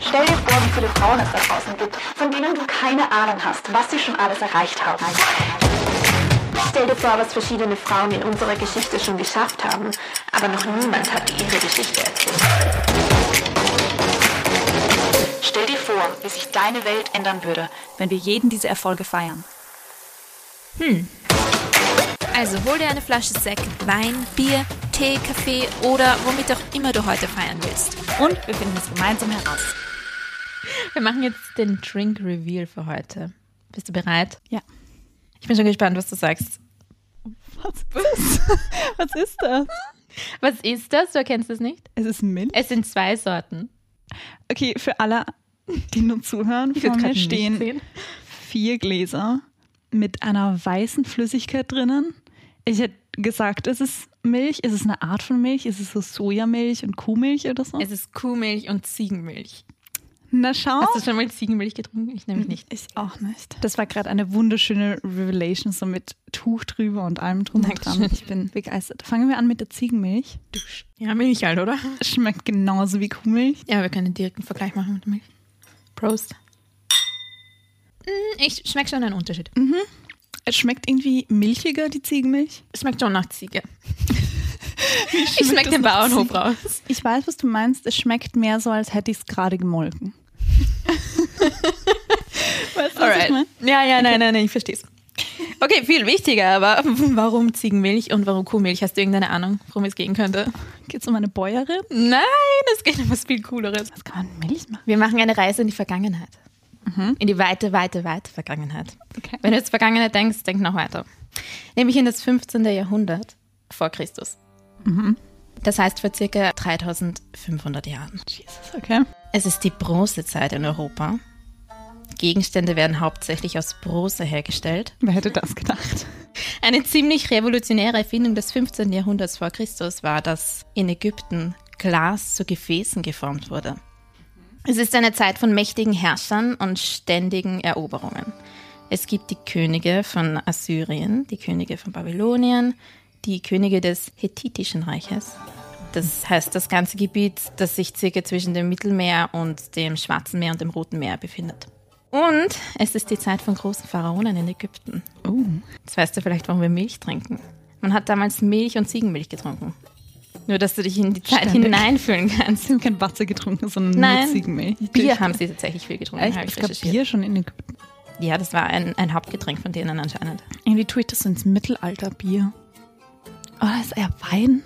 Stell dir vor, wie viele Frauen es da draußen gibt, von denen du keine Ahnung hast, was sie schon alles erreicht haben. Stell dir vor, was verschiedene Frauen in unserer Geschichte schon geschafft haben, aber noch niemand hat ihre Geschichte erzählt. Stell dir vor, wie sich deine Welt ändern würde, wenn wir jeden diese Erfolge feiern. Also hol dir eine Flasche Sekt, Wein, Bier, Tee, Kaffee oder womit auch immer du heute feiern willst. Und wir finden es gemeinsam heraus. Wir machen jetzt den Drink Reveal für heute. Bist du bereit? Ja. Ich bin schon gespannt, was du sagst. Was ist, was ist das? Was ist das? Du erkennst es nicht? Es ist Milch. Es sind zwei Sorten. Okay, für alle, die nur zuhören, vor mir stehen vier Gläser mit einer weißen Flüssigkeit drinnen. Ich hätte gesagt, es ist Milch. Ist es eine Art von Milch? Ist es so Sojamilch und Kuhmilch oder so? Es ist Kuhmilch und Ziegenmilch. Na schau. Hast du schon mal Ziegenmilch getrunken? Ich nämlich nicht. Ich auch nicht. Das war gerade eine wunderschöne Revelation, so mit Tuch drüber und allem drum und dran. Ich bin begeistert. Fangen wir an mit der Ziegenmilch. Ja, Milch halt, oder? Schmeckt genauso wie Kuhmilch. Ja, wir können einen direkten Vergleich machen mit der Milch. Prost. Mm, Ich schmecke schon einen Unterschied. Es schmeckt irgendwie milchiger, die Ziegenmilch. Es schmeckt schon nach Ziege. Ich schmecke den Bauernhof raus. Ich weiß, was du meinst. Es schmeckt mehr so, als hätte ich es gerade gemolken. weißt du, was ich meine? Ja, ja, nein, nein, nein, ich verstehe es. Okay, viel wichtiger, aber warum Ziegenmilch und warum Kuhmilch? Hast du irgendeine Ahnung, worum es gehen könnte? Geht es um eine Bäuerin? Nein, es geht um was viel Cooleres. Was kann man mit Milch machen? Wir machen eine Reise in die Vergangenheit. In die weite, weite, weite Vergangenheit. Okay. Wenn du jetzt Vergangenheit denkst, denk noch weiter. Nämlich in das 15. Jahrhundert vor Christus. Das heißt vor circa 3500 Jahren. Jesus, okay. Es ist die Bronzezeit in Europa. Gegenstände werden hauptsächlich aus Bronze hergestellt. Wer hätte das gedacht? Eine ziemlich revolutionäre Erfindung des 15. Jahrhunderts vor Christus war, dass in Ägypten Glas zu Gefäßen geformt wurde. Es ist eine Zeit von mächtigen Herrschern und ständigen Eroberungen. Es gibt die Könige von Assyrien, die Könige von Babylonien, die Könige des Hethitischen Reiches. Das heißt, das ganze Gebiet, das sich circa zwischen dem Mittelmeer und dem Schwarzen Meer und dem Roten Meer befindet. Und es ist die Zeit von großen Pharaonen in Ägypten. Oh. Jetzt weißt du vielleicht, warum wir Milch trinken. Man hat damals Milch und Ziegenmilch getrunken. Nur, dass du dich in die Zeit Ständig. hineinfühlen kannst. Sie haben kein Wasser getrunken, sondern Nein, Ziegenmilch. Bier haben sie tatsächlich viel getrunken. Echt? Es gab. Bier schon in Ägypten. Ja, das war ein, ein Hauptgetränk von denen anscheinend. Irgendwie tue ich das so ins Mittelalter Bier. Oh, das ist eher Wein.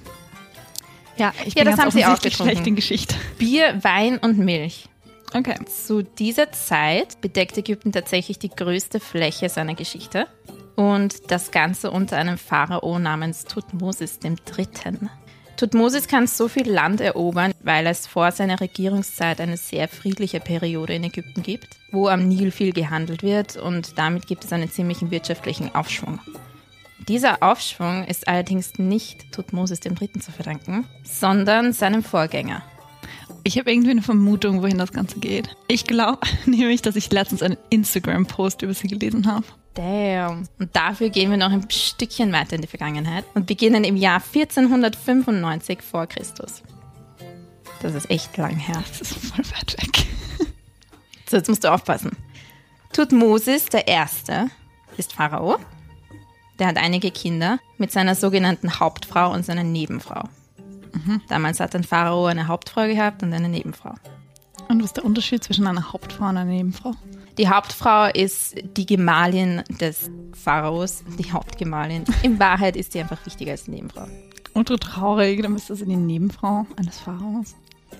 Ja, ich Ja, bin das haben sie auch schlecht in Geschichte. Bier, Wein und Milch. Okay. Zu dieser Zeit bedeckt Ägypten tatsächlich die größte Fläche seiner Geschichte. Und das Ganze unter einem Pharao namens Tutmosis III. Tutmosis kann so viel Land erobern, weil es vor seiner Regierungszeit eine sehr friedliche Periode in Ägypten gibt, wo am Nil viel gehandelt wird und damit gibt es einen ziemlichen wirtschaftlichen Aufschwung. Dieser Aufschwung ist allerdings nicht Tutmosis III. zu verdanken, sondern seinem Vorgänger, Ich habe irgendwie eine Vermutung, wohin das Ganze geht. Ich glaube nämlich, dass ich letztens einen Instagram-Post über sie gelesen habe. Damn. Und dafür gehen wir noch ein Stückchen weiter in die Vergangenheit und beginnen im Jahr 1495 vor Christus. Das ist echt lang her. Das ist voll weit weg. So, jetzt musst du aufpassen. Tutmosis der Erste ist Pharao. Der hat einige Kinder mit seiner sogenannten Hauptfrau und seiner Nebenfrau. Damals hat ein Pharao eine Hauptfrau gehabt und eine Nebenfrau. Und was ist der Unterschied zwischen einer Hauptfrau und einer Nebenfrau? Die Hauptfrau ist die Gemahlin des Pharaos, die Hauptgemahlin. In Wahrheit ist die einfach wichtiger als die Nebenfrau. Ultra traurig, dann ist das die Nebenfrau eines Pharaos.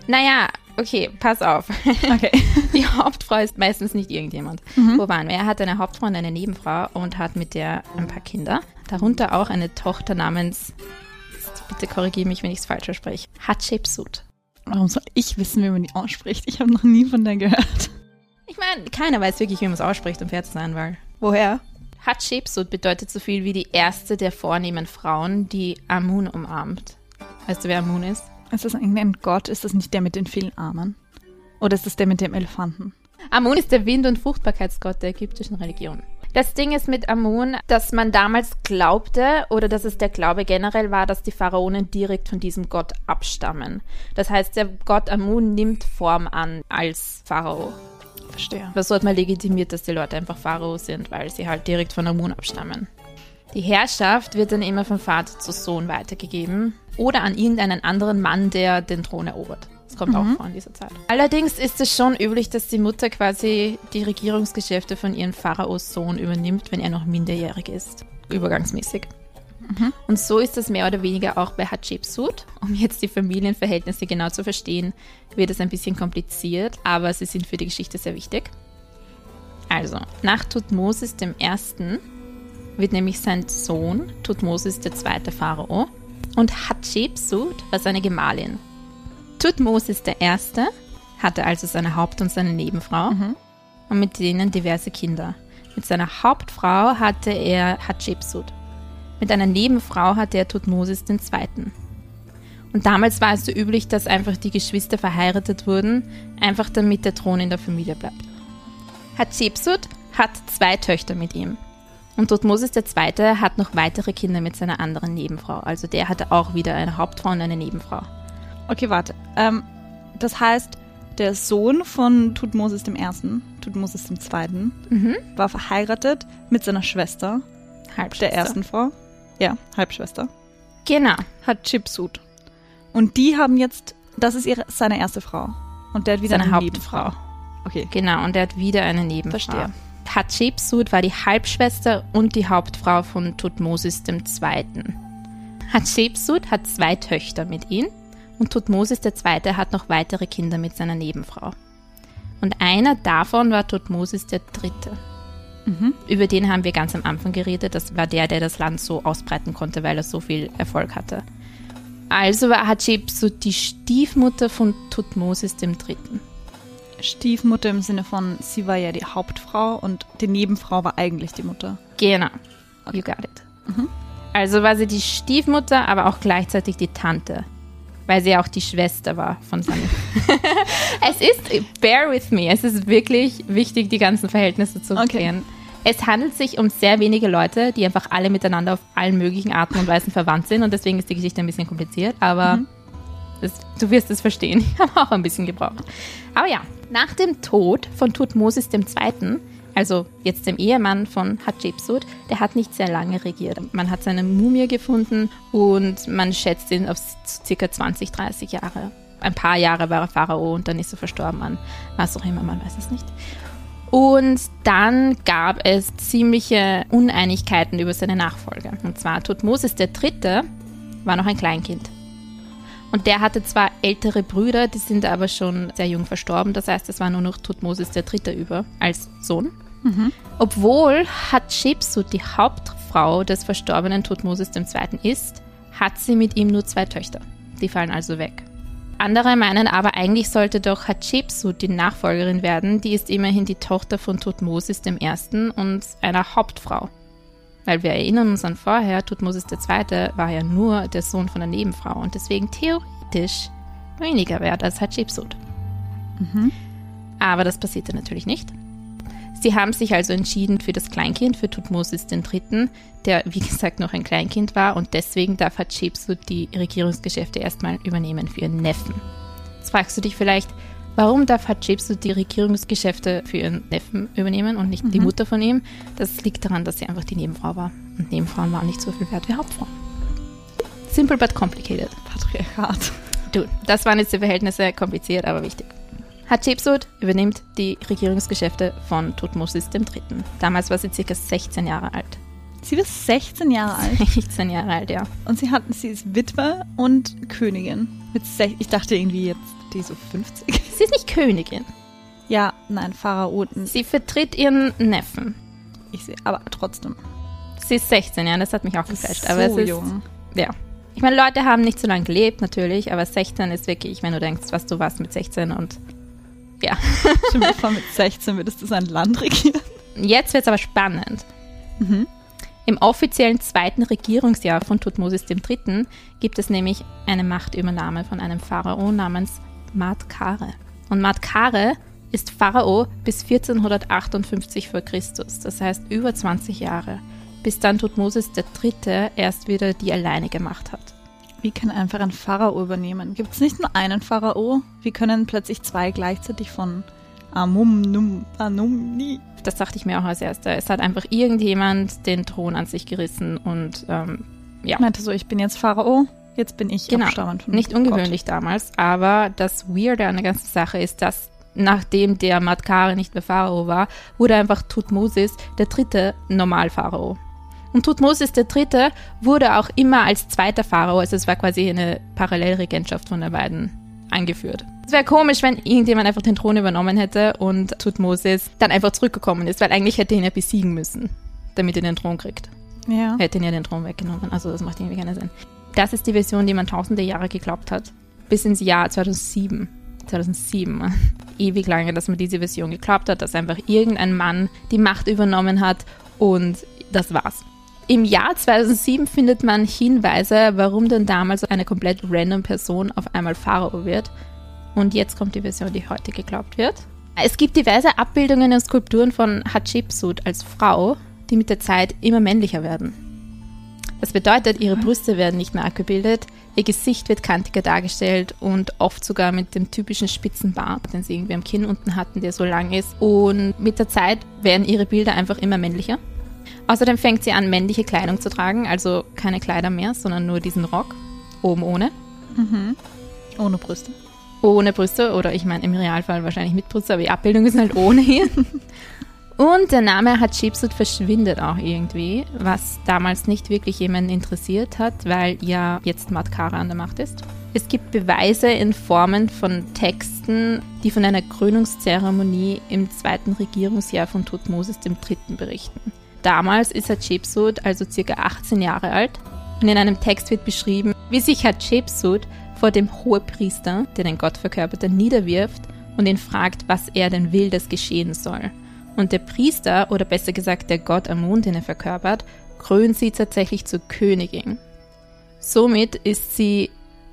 Naja, okay, pass auf. Okay. Die Hauptfrau ist meistens nicht irgendjemand. Wo waren wir? Er hat eine Hauptfrau und eine Nebenfrau und hat mit der ein paar Kinder. Darunter auch eine Tochter namens, bitte korrigiere mich, wenn ich es falsch verspreche, Hatshepsut. Warum soll ich wissen, wie man die ausspricht? Ich habe noch nie von der gehört. Meine, keiner weiß wirklich, wie man es ausspricht, um fair zu sein, weil... Woher? Hatshepsut bedeutet so viel wie die erste der vornehmen Frauen, die Amun umarmt. Weißt du, wer Amun ist? Ist das irgendein Gott? Ist das nicht der mit den vielen Armen? Oder ist das der mit dem Elefanten? Amun ist der Wind- und Fruchtbarkeitsgott der ägyptischen Religion. Das Ding ist mit Amun, dass man damals glaubte oder dass es der Glaube generell war, dass die Pharaonen direkt von diesem Gott abstammen. Das heißt, der Gott Amun nimmt Form an als Pharao. Verstehe. Das wird mal legitimiert, dass die Leute einfach Pharao sind, weil sie halt direkt von Amun abstammen. Die Herrschaft wird dann immer von Vater zu Sohn weitergegeben oder an irgendeinen anderen Mann, der den Thron erobert. Das kommt auch vor in dieser Zeit. Allerdings ist es schon üblich, dass die Mutter quasi die Regierungsgeschäfte von ihrem Pharaos Sohn übernimmt, wenn er noch minderjährig ist. Übergangsmäßig. Und so ist es mehr oder weniger auch bei Hatschepsut. Um jetzt die Familienverhältnisse genau zu verstehen, wird es ein bisschen kompliziert, aber sie sind für die Geschichte sehr wichtig. Also, nach Tutmosis dem Ersten wird nämlich sein Sohn Tutmosis der zweite Pharao und Hatschepsut war seine Gemahlin. Tutmosis der Erste hatte also seine Haupt- und seine Nebenfrau und mit denen diverse Kinder. Mit seiner Hauptfrau hatte er Hatschepsut. Mit einer Nebenfrau hatte er Tutmosis den Zweiten. Und damals war es so üblich, dass einfach die Geschwister verheiratet wurden, einfach damit der Thron in der Familie bleibt. Hatschepsut hat zwei Töchter mit ihm. Und Tutmosis II. hat noch weitere Kinder mit seiner anderen Nebenfrau. Also der hatte auch wieder eine Hauptfrau und eine Nebenfrau. Okay, warte. Ähm, das heißt, der Sohn von Tutmosis dem Ersten, Tutmosis dem Zweiten, war verheiratet mit seiner Schwester, Halbschwester. der ersten Frau. Ja, Halbschwester. Genau. Hat Chipsut. Und die haben jetzt, das ist ihre, seine erste Frau. Und der hat wieder Seine eine Hauptfrau. Nebenfrau. Okay. Genau, und er hat wieder eine Nebenfrau. Verstehe. Hatschepsut war die Halbschwester und die Hauptfrau von Tutmosis II. Hatschepsut hat zwei Töchter mit ihm und Tutmosis II. hat noch weitere Kinder mit seiner Nebenfrau. Und einer davon war Tutmosis III. Über den haben wir ganz am Anfang geredet. Das war der, der das Land so ausbreiten konnte, weil er so viel Erfolg hatte. Also war Hatschepsut die Stiefmutter von Tutmosis III. Stiefmutter im Sinne von, sie war ja die Hauptfrau und die Nebenfrau war eigentlich die Mutter. Genau. You got it. Also war sie die Stiefmutter, aber auch gleichzeitig die Tante. Weil sie ja auch die Schwester war von seinem. es ist, bear with me, es ist wirklich wichtig, die ganzen Verhältnisse zu Okay. klären. Es handelt sich um sehr wenige Leute, die einfach alle miteinander auf allen möglichen Arten und Weisen verwandt sind und deswegen ist die Geschichte ein bisschen kompliziert, aber das, du wirst es verstehen. Ich habe auch ein bisschen gebraucht. Aber ja, nach dem Tod von Tutmosis II., also jetzt dem Ehemann von Hatschepsut, der hat nicht sehr lange regiert. Man hat seine Mumie gefunden und man schätzt ihn auf ca. 20, 30 Jahre. Ein paar Jahre war er Pharao und dann ist er verstorben an was auch immer, man weiß es nicht. Und dann gab es ziemliche Uneinigkeiten über seine Nachfolge. Und zwar Tutmosis III. war noch ein Kleinkind. Und der hatte zwar ältere Brüder, die sind aber schon sehr jung verstorben. Das heißt, es war nur noch Tutmosis III. über als Sohn. Obwohl Hatschepsut die Hauptfrau des verstorbenen Tutmosis II. ist, hat sie mit ihm nur zwei Töchter. Die fallen also weg. Andere meinen aber, eigentlich sollte doch Hatschepsut die Nachfolgerin werden. Die ist immerhin die Tochter von Tutmosis I. und einer Hauptfrau. Weil wir erinnern uns an vorher, Tutmosis II. war ja nur der Sohn von der Nebenfrau und deswegen theoretisch weniger wert als Hatschepsut. Aber das passierte natürlich nicht. Sie haben sich also entschieden für das Kleinkind, für Tutmosis III., der wie gesagt noch ein Kleinkind war und deswegen darf Hatschepsut die Regierungsgeschäfte erstmal übernehmen für ihren Neffen. Jetzt fragst du dich vielleicht, warum darf Hatschepsut die Regierungsgeschäfte für ihren Neffen übernehmen und nicht die Mutter von ihm? Das liegt daran, dass sie einfach die Nebenfrau war. Und Nebenfrauen waren nicht so viel wert wie Hauptfrauen. Simple but complicated. Patriarchat. Du, das waren jetzt die Verhältnisse, kompliziert, aber wichtig. Hatschepsut übernimmt die Regierungsgeschäfte von Tutmosis III. Damals war sie circa 16 Jahre alt. Sie war 16 Jahre alt 16 Jahre alt, ja. und sie, hat, sie ist Witwe und Königin. Mit sech, ich dachte irgendwie jetzt, die so 50. Sie ist nicht Königin. Ja, nein, Pharaoten. Sie vertritt ihren Neffen. Ich sehe, aber trotzdem. Sie ist 16, ja, das hat mich auch geflasht. Aber so es ist, jung. ja. Ich meine, Leute haben nicht so lange gelebt, natürlich, aber 16 ist wirklich, wenn du denkst, was du warst mit 16 und ja. Mir vor, mit 16 würdest du sein Land regieren. Jetzt wird es aber spannend. Im offiziellen zweiten Regierungsjahr von Tutmosis III. gibt es nämlich eine Machtübernahme von einem Pharao namens Matkare. Und Matkare ist Pharao bis 1458 vor Christus, das heißt über 20 Jahre, bis dann Tutmosis III. erst wieder die alleinige Macht hat. Wie kann einfach ein Pharao übernehmen? Gibt es nicht nur einen Pharao? Wie können plötzlich zwei gleichzeitig von Amum Num Anum Ni? Das dachte ich mir auch als erster. Es hat einfach irgendjemand den Thron an sich gerissen und ähm, ja. Meinte so, ich bin jetzt Pharao, jetzt bin ich Genau, abstammend nicht ungewöhnlich damals, aber das Weirde an der ganzen Sache ist, dass nachdem der Matkare nicht mehr Pharao war, wurde einfach Tutmosis der dritte Normalpharao. Und Tutmosis der dritte wurde auch immer als zweiter Pharao, also es war quasi eine Parallelregentschaft von den beiden eingeführt. Es wäre komisch, wenn irgendjemand einfach den Thron übernommen hätte und Tutmosis dann einfach zurückgekommen ist, weil eigentlich hätte er ihn ja besiegen müssen, damit er den Thron kriegt Gott. Ja. hätte ihn ja den Thron weggenommen. Also das macht irgendwie keinen Sinn. Das ist die Version, die man tausende Jahre geglaubt hat. Bis ins Jahr 2007. 2007. Ewig lange, dass man diese Version geglaubt hat, dass einfach irgendein Mann die Macht übernommen hat und das war's. Im Jahr 2007 findet man Hinweise, warum denn damals eine komplett random Person auf einmal Pharao wird. Und jetzt kommt die Version, die heute geglaubt wird. Es gibt diverse Abbildungen und Skulpturen von Hatshepsut als Frau, die mit der Zeit immer männlicher werden. Das bedeutet, ihre Brüste werden nicht mehr abgebildet, ihr Gesicht wird kantiger dargestellt und oft sogar mit dem typischen spitzen Bart, den sie irgendwie am Kinn unten hatten, der so lang ist. Und mit der Zeit werden ihre Bilder einfach immer männlicher. Außerdem fängt sie an, männliche Kleidung zu tragen, also keine Kleider mehr, sondern nur diesen Rock, oben ohne, Ohne Brüste. ohne Brüste oder ich meine im Realfall wahrscheinlich mit Brüste, aber die Abbildung ist halt ohne hier. Und der Name Hatshepsut verschwindet auch irgendwie, was damals nicht wirklich jemanden interessiert hat, weil ja jetzt Matkara an der Macht ist. Es gibt Beweise in Formen von Texten, die von einer Krönungszeremonie im zweiten Regierungsjahr von Tutmosis III. berichten. Damals ist Hatshepsut also circa 18 Jahre alt und in einem Text wird beschrieben, wie sich Hatshepsut vor dem Hohepriester, der den Gott verkörperte, niederwirft und ihn fragt, was er denn will, dass geschehen soll. Und der Priester, oder besser gesagt der Gott Amun, den er verkörpert, krönt sie tatsächlich zur Königin. Somit ist sie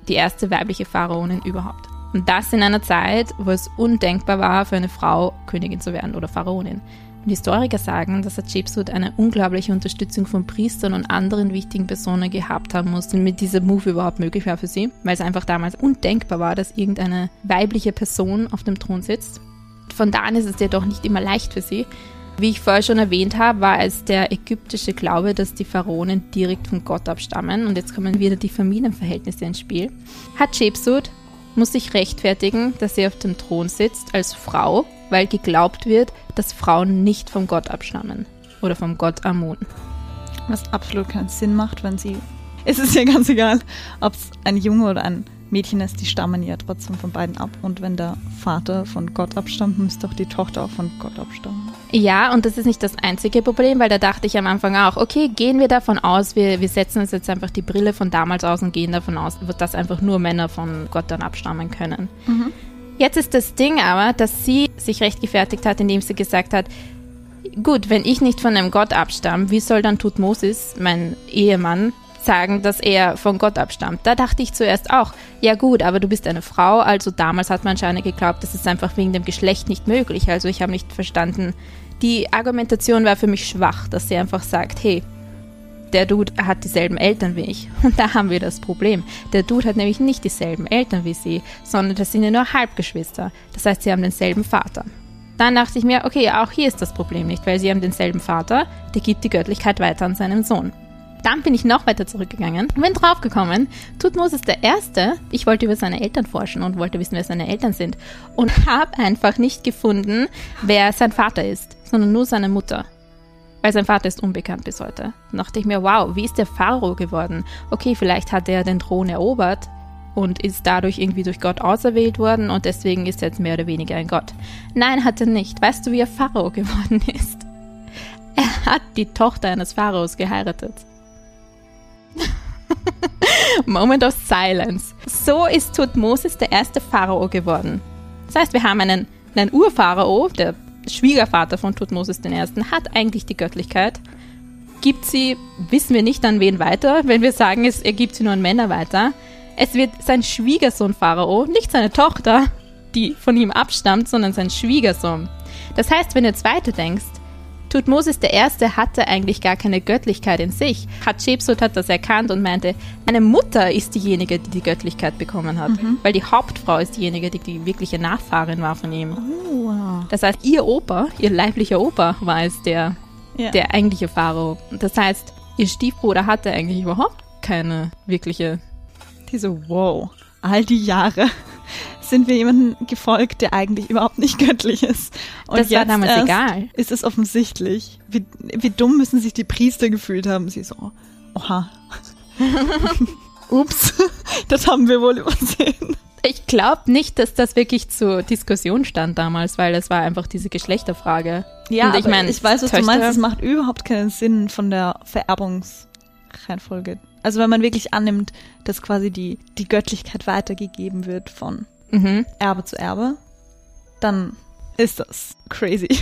die erste weibliche Pharaonin überhaupt. Und das in einer Zeit, wo es undenkbar war, für eine Frau Königin zu werden oder Pharaonin. Und Historiker sagen, dass Hatshepsut eine unglaubliche Unterstützung von Priestern und anderen wichtigen Personen gehabt haben muss, damit dieser Move überhaupt möglich war für sie, weil es einfach damals undenkbar war, dass irgendeine weibliche Person auf dem Thron sitzt. Von da an ist es ja doch nicht immer leicht für sie. Wie ich vorher schon erwähnt habe, war es der ägyptische Glaube, dass die Pharaonen direkt von Gott abstammen. Und jetzt kommen wieder die Familienverhältnisse ins Spiel. Hatshepsut muss sich rechtfertigen, dass sie auf dem Thron sitzt als Frau, weil geglaubt wird, dass Frauen nicht vom Gott abstammen. Oder vom Gott Amun. Was absolut keinen Sinn macht, wenn sie. Es ist ja ganz egal, ob es ein Junge oder ein Mädchen ist, die stammen ja trotzdem von beiden ab. Und wenn der Vater von Gott abstammt, müsste auch die Tochter auch von Gott abstammen. Ja, und das ist nicht das einzige Problem, weil da dachte ich am Anfang auch, okay, gehen wir davon aus, wir, wir setzen uns jetzt einfach die Brille von damals aus und gehen davon aus, dass einfach nur Männer von Gott dann abstammen können. Jetzt ist das Ding aber, dass sie sich rechtfertigt hat, indem sie gesagt hat, gut, wenn ich nicht von einem Gott abstamme, wie soll dann Tutmosis, mein Ehemann, sagen, dass er von Gott abstammt? Da dachte ich zuerst auch, ja gut, aber du bist eine Frau, also damals hat man anscheinend geglaubt, das ist einfach wegen dem Geschlecht nicht möglich. Also ich habe nicht verstanden, die Argumentation war für mich schwach, dass sie einfach sagt, hey, der Dude hat dieselben Eltern wie ich. Und da haben wir das Problem. Der Dude hat nämlich nicht dieselben Eltern wie sie, sondern das sind ja nur Halbgeschwister. Das heißt, sie haben denselben Vater. Dann dachte ich mir, okay, auch hier ist das Problem nicht, weil sie haben denselben Vater, der gibt die Göttlichkeit weiter an seinen Sohn. Dann bin ich noch weiter zurückgegangen und bin draufgekommen, Tutmosis der Erste, ich wollte über seine Eltern forschen und wollte wissen, wer seine Eltern sind und habe einfach nicht gefunden, wer sein Vater ist, sondern nur seine Mutter. Weil sein Vater ist unbekannt bis heute. Dann dachte ich mir, wow, wie ist der Pharao geworden? Okay, vielleicht hat er den Thron erobert und ist dadurch irgendwie durch Gott auserwählt worden und deswegen ist er jetzt mehr oder weniger ein Gott. Nein, hat er nicht. Weißt du, wie er Pharao geworden ist? Er hat die Tochter eines Pharaos geheiratet. Moment of Silence. So ist Tutmosis der erste Pharao geworden. Das heißt, wir haben einen, einen Urpharao, der Schwiegervater von Tutmosis I., hat eigentlich die Göttlichkeit, gibt sie, wissen wir nicht an wen weiter, wenn wir sagen, es, er gibt sie nur an Männer weiter. Es wird sein Schwiegersohn Pharao, nicht seine Tochter, die von ihm abstammt, sondern sein Schwiegersohn. Das heißt, wenn du jetzt weiter denkst, Tutmosis I. hatte eigentlich gar keine Göttlichkeit in sich. Hatschepsut hat das erkannt und meinte, meine Mutter ist diejenige, die die Göttlichkeit bekommen hat, mhm. weil die Hauptfrau ist diejenige, die die wirkliche Nachfahrin war von ihm. Oh, wow. Das heißt, ihr Opa, ihr leiblicher Opa war es der, ja. der eigentliche Pharao. Das heißt, ihr Stiefbruder hatte eigentlich überhaupt keine wirkliche... Diese, wow, all die Jahre sind wir jemandem gefolgt, der eigentlich überhaupt nicht göttlich ist. Und das war damals egal. Ist es offensichtlich. Wie, wie dumm müssen sich die Priester gefühlt haben? Sie so, oha. Ups, das haben wir wohl übersehen. Ich glaube nicht, dass das wirklich zur Diskussion stand damals, weil es war einfach diese Geschlechterfrage. Ja, Und ich, mein, ich weiß, was Töchter, du meinst. Es macht überhaupt keinen Sinn von der Vererbungsreihenfolge. Also wenn man wirklich annimmt, dass quasi die, die Göttlichkeit weitergegeben wird von mhm. Erbe zu Erbe, dann ist das crazy.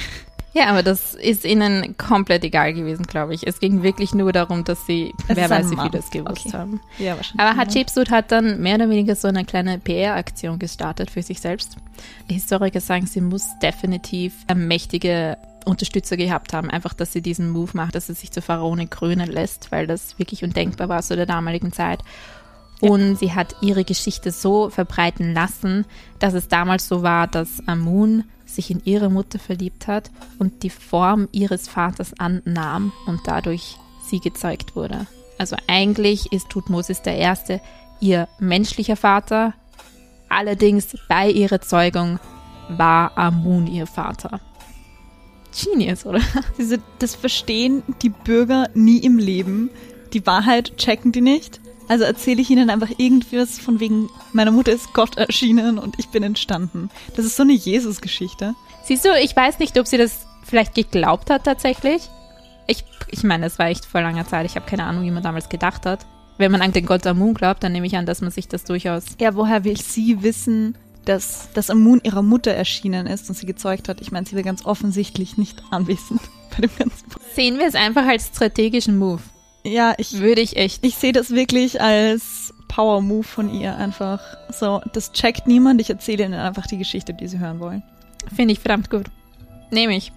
Ja, aber das ist ihnen komplett egal gewesen, glaube ich. Es ging wirklich nur darum, dass sie, es wer weiß, wie viel das gewusst okay. haben. Ja, wahrscheinlich. Aber Hatshepsut hat dann mehr oder weniger so eine kleine PR-Aktion gestartet für sich selbst. Die Historiker sagen, sie muss definitiv mächtige Unterstützer gehabt haben. Einfach, dass sie diesen Move macht, dass sie sich zur Pharaone krönen lässt, weil das wirklich undenkbar war zu der damaligen Zeit. Und sie hat ihre Geschichte so verbreiten lassen, dass es damals so war, dass Amun sich in ihre Mutter verliebt hat und die Form ihres Vaters annahm und dadurch sie gezeugt wurde. Also eigentlich ist Tutmosis der Erste ihr menschlicher Vater, allerdings bei ihrer Zeugung war Amun ihr Vater. Genius, oder? Diese, das verstehen die Bürger nie im Leben. Die Wahrheit checken die nicht. Also erzähle ich ihnen einfach irgendwas von wegen, meiner Mutter ist Gott erschienen und ich bin entstanden. Das ist so eine Jesus-Geschichte. Siehst du, ich weiß nicht, ob sie das vielleicht geglaubt hat tatsächlich. Ich, ich meine, es war echt vor langer Zeit. Ich habe keine Ahnung, wie man damals gedacht hat. Wenn man an den Gott Amun glaubt, dann nehme ich an, dass man sich das durchaus. Ja, woher will sie wissen, dass das Amun ihrer Mutter erschienen ist und sie gezeugt hat? Ich meine, sie war ganz offensichtlich nicht anwesend bei dem ganzen. Sehen wir es einfach als strategischen Move. Ja, ich würde ich echt. Ich sehe das wirklich als Power Move von ihr einfach. So, das checkt niemand. Ich erzähle ihnen einfach die Geschichte, die sie hören wollen. Finde ich verdammt gut. Nehme ich.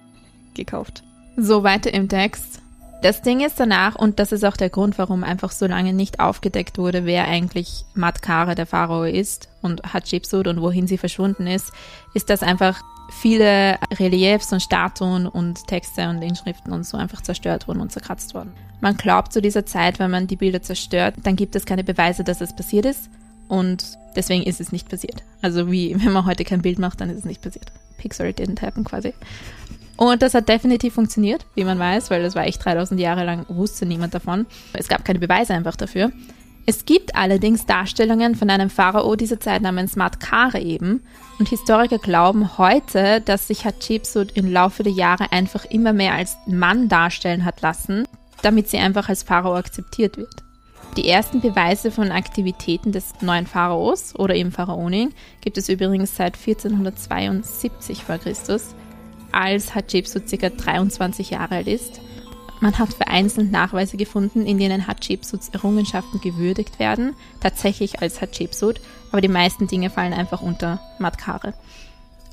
Gekauft. So weiter im Text. Das Ding ist danach, und das ist auch der Grund, warum einfach so lange nicht aufgedeckt wurde, wer eigentlich Matkare der Pharao ist und Hatshepsut und wohin sie verschwunden ist, ist, dass einfach viele Reliefs und Statuen und Texte und Inschriften und so einfach zerstört wurden und zerkratzt wurden. Man glaubt zu dieser Zeit, wenn man die Bilder zerstört, dann gibt es keine Beweise, dass es passiert ist und deswegen ist es nicht passiert. Also wie wenn man heute kein Bild macht, dann ist es nicht passiert. Pixar didn't happen quasi. Und das hat definitiv funktioniert, wie man weiß, weil das war echt 3000 Jahre lang, wusste niemand davon. Es gab keine Beweise einfach dafür. Es gibt allerdings Darstellungen von einem Pharao dieser Zeit namens Matkare eben. Und Historiker glauben heute, dass sich Hatschepsut im Laufe der Jahre einfach immer mehr als Mann darstellen hat lassen, damit sie einfach als Pharao akzeptiert wird. Die ersten Beweise von Aktivitäten des neuen Pharaos oder eben Pharaonin gibt es übrigens seit 1472 v. Chr., als Hatschepsut ca. 23 Jahre alt ist man hat vereinzelt Nachweise gefunden, in denen Hatschepsuts Errungenschaften gewürdigt werden, tatsächlich als Hatschepsut, aber die meisten Dinge fallen einfach unter Matkare.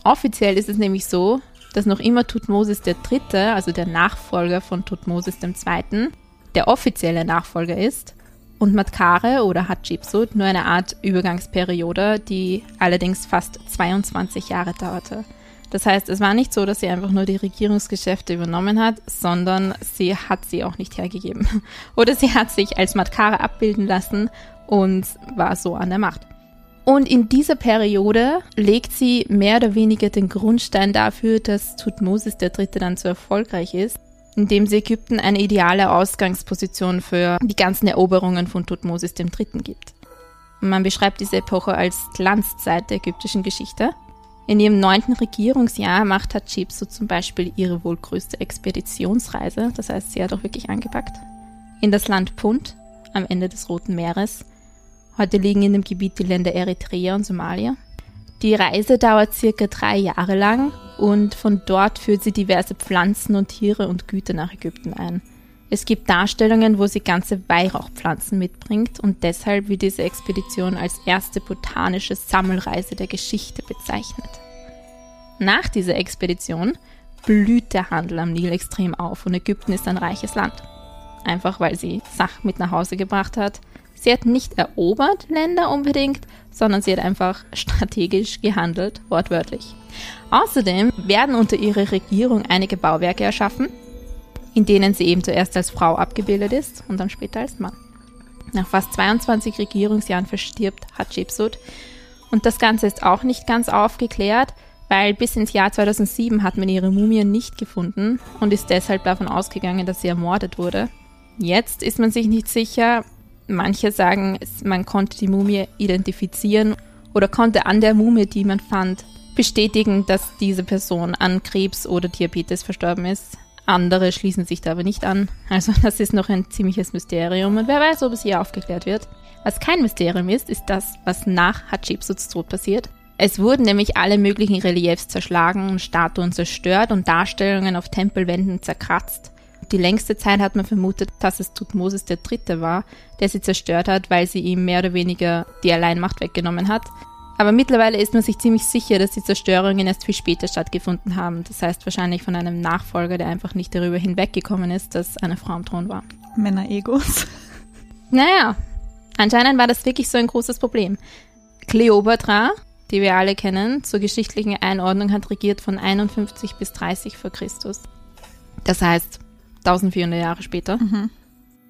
Offiziell ist es nämlich so, dass noch immer Tutmosis III., also der Nachfolger von Tutmosis II., der offizielle Nachfolger ist und Matkare oder Hatschepsut nur eine Art Übergangsperiode, die allerdings fast 22 Jahre dauerte. Das heißt, es war nicht so, dass sie einfach nur die Regierungsgeschäfte übernommen hat, sondern sie hat sie auch nicht hergegeben. Oder sie hat sich als Matkara abbilden lassen und war so an der Macht. Und in dieser Periode legt sie mehr oder weniger den Grundstein dafür, dass der Dritte dann so erfolgreich ist, indem sie Ägypten eine ideale Ausgangsposition für die ganzen Eroberungen von dem Dritten gibt. Man beschreibt diese Epoche als Glanzzeit der ägyptischen Geschichte. In ihrem neunten Regierungsjahr macht Hatschepsut zum Beispiel ihre wohl größte Expeditionsreise, das heißt, sie hat auch wirklich angepackt, in das Land Punt am Ende des Roten Meeres. Heute liegen in dem Gebiet die Länder Eritrea und Somalia. Die Reise dauert circa drei Jahre lang und von dort führt sie diverse Pflanzen und Tiere und Güter nach Ägypten ein. Es gibt Darstellungen, wo sie ganze Weihrauchpflanzen mitbringt und deshalb wird diese Expedition als erste botanische Sammelreise der Geschichte bezeichnet. Nach dieser Expedition blüht der Handel am Nil extrem auf und Ägypten ist ein reiches Land. Einfach weil sie Sachen mit nach Hause gebracht hat. Sie hat nicht erobert Länder unbedingt, sondern sie hat einfach strategisch gehandelt, wortwörtlich. Außerdem werden unter ihrer Regierung einige Bauwerke erschaffen, in denen sie eben zuerst als Frau abgebildet ist und dann später als Mann. Nach fast 22 Regierungsjahren verstirbt Hatschepsut und das Ganze ist auch nicht ganz aufgeklärt, weil bis ins Jahr 2007 hat man ihre Mumie nicht gefunden und ist deshalb davon ausgegangen, dass sie ermordet wurde. Jetzt ist man sich nicht sicher. Manche sagen, man konnte die Mumie identifizieren oder konnte an der Mumie, die man fand, bestätigen, dass diese Person an Krebs oder Diabetes verstorben ist. Andere schließen sich da aber nicht an. Also das ist noch ein ziemliches Mysterium und wer weiß, ob es hier aufgeklärt wird. Was kein Mysterium ist, ist das, was nach Hatschepsuts Tod passiert. Es wurden nämlich alle möglichen Reliefs zerschlagen, Statuen zerstört und Darstellungen auf Tempelwänden zerkratzt. Die längste Zeit hat man vermutet, dass es Tutmosis III. war, der sie zerstört hat, weil sie ihm mehr oder weniger die Alleinmacht weggenommen hat. Aber mittlerweile ist man sich ziemlich sicher, dass die Zerstörungen erst viel später stattgefunden haben. Das heißt wahrscheinlich von einem Nachfolger, der einfach nicht darüber hinweggekommen ist, dass eine Frau am Thron war. Männer-Egos. Naja, anscheinend war das wirklich so ein großes Problem. Kleopatra die wir alle kennen, zur geschichtlichen Einordnung hat regiert von 51 bis 30 vor Christus. Das heißt 1400 Jahre später. Mhm.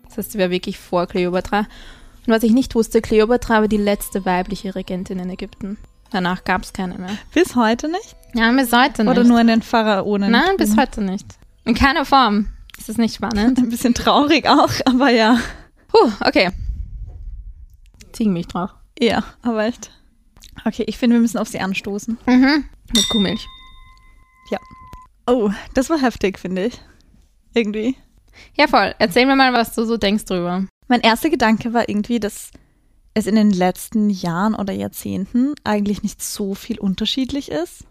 Das heißt, sie war wirklich vor Kleopatra. Und was ich nicht wusste, Kleopatra war die letzte weibliche Regentin in Ägypten. Danach gab es keine mehr. Bis heute nicht? Ja, bis heute nicht. Oder nur in den Pharaonen? Nein, bis heute nicht. In keiner Form. Ist das nicht spannend? Ein bisschen traurig auch, aber ja. Puh, okay. Ziehen mich drauf. Ja, aber echt. Okay, ich finde, wir müssen auf sie anstoßen. Mhm. Mit Kuhmilch. Ja. Oh, das war heftig, finde ich. Irgendwie. Ja, voll. Erzähl mir mal, was du so denkst drüber. Mein erster Gedanke war irgendwie, dass es in den letzten Jahren oder Jahrzehnten eigentlich nicht so viel unterschiedlich ist.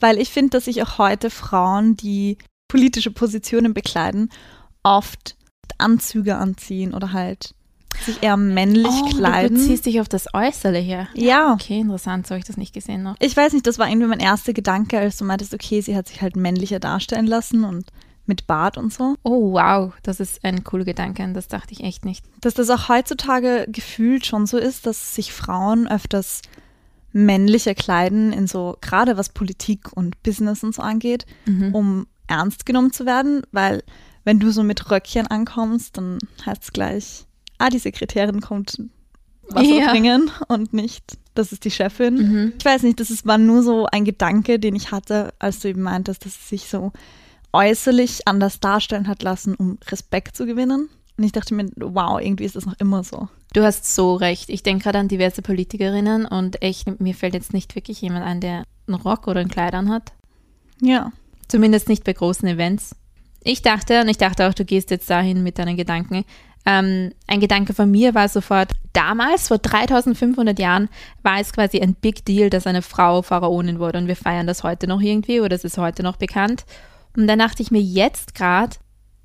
Weil ich finde, dass sich auch heute Frauen, die politische Positionen bekleiden, oft Anzüge anziehen oder halt sich eher männlich oh, kleiden. Du ziehst dich auf das Äußere hier. Ja. Okay, interessant, so habe ich das nicht gesehen noch. Ich weiß nicht, das war irgendwie mein erster Gedanke, als du meintest, okay, sie hat sich halt männlicher darstellen lassen und mit Bart und so. Oh, wow, das ist ein cooler Gedanke, das dachte ich echt nicht. Dass das auch heutzutage gefühlt schon so ist, dass sich Frauen öfters männlicher kleiden in so, gerade was Politik und Business und so angeht, mhm. um ernst genommen zu werden, weil wenn du so mit Röckchen ankommst, dann heißt es gleich, ah, die Sekretärin kommt Wasser ja. bringen und nicht, das ist die Chefin. Mhm. Ich weiß nicht, das ist, war nur so ein Gedanke, den ich hatte, als du eben meintest, dass sie sich so äußerlich anders darstellen hat lassen, um Respekt zu gewinnen. Und ich dachte mir, wow, irgendwie ist das noch immer so. Du hast so recht. Ich denke gerade an diverse Politikerinnen und echt, mir fällt jetzt nicht wirklich jemand ein, der einen Rock oder ein Kleid anhat. Ja. Zumindest nicht bei großen Events. Ich dachte, und ich dachte auch, du gehst jetzt dahin mit deinen Gedanken, ähm, ein Gedanke von mir war sofort, damals, vor 3500 Jahren, war es quasi ein Big Deal, dass eine Frau Pharaonin wurde und wir feiern das heute noch irgendwie oder es ist heute noch bekannt. Und dann dachte ich mir jetzt gerade,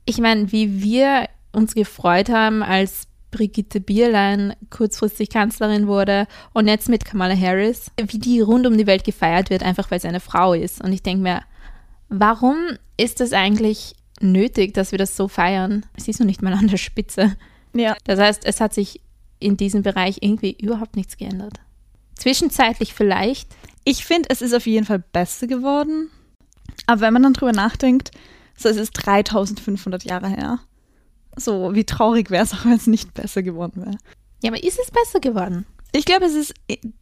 ich meine, wie wir uns gefreut haben, als Brigitte Bierlein kurzfristig Kanzlerin wurde und jetzt mit Kamala Harris, wie die rund um die Welt gefeiert wird, einfach weil sie eine Frau ist. Und ich denke mir, warum ist das eigentlich nötig, dass wir das so feiern. Siehst du nicht mal an der Spitze. Ja. Das heißt, es hat sich in diesem Bereich irgendwie überhaupt nichts geändert. Zwischenzeitlich vielleicht. Ich finde, es ist auf jeden Fall besser geworden. Aber wenn man dann drüber nachdenkt, so es ist 3500 Jahre her. So, wie traurig wäre es auch, wenn es nicht besser geworden wäre. Ja, aber ist es besser geworden? Ich glaube, es ist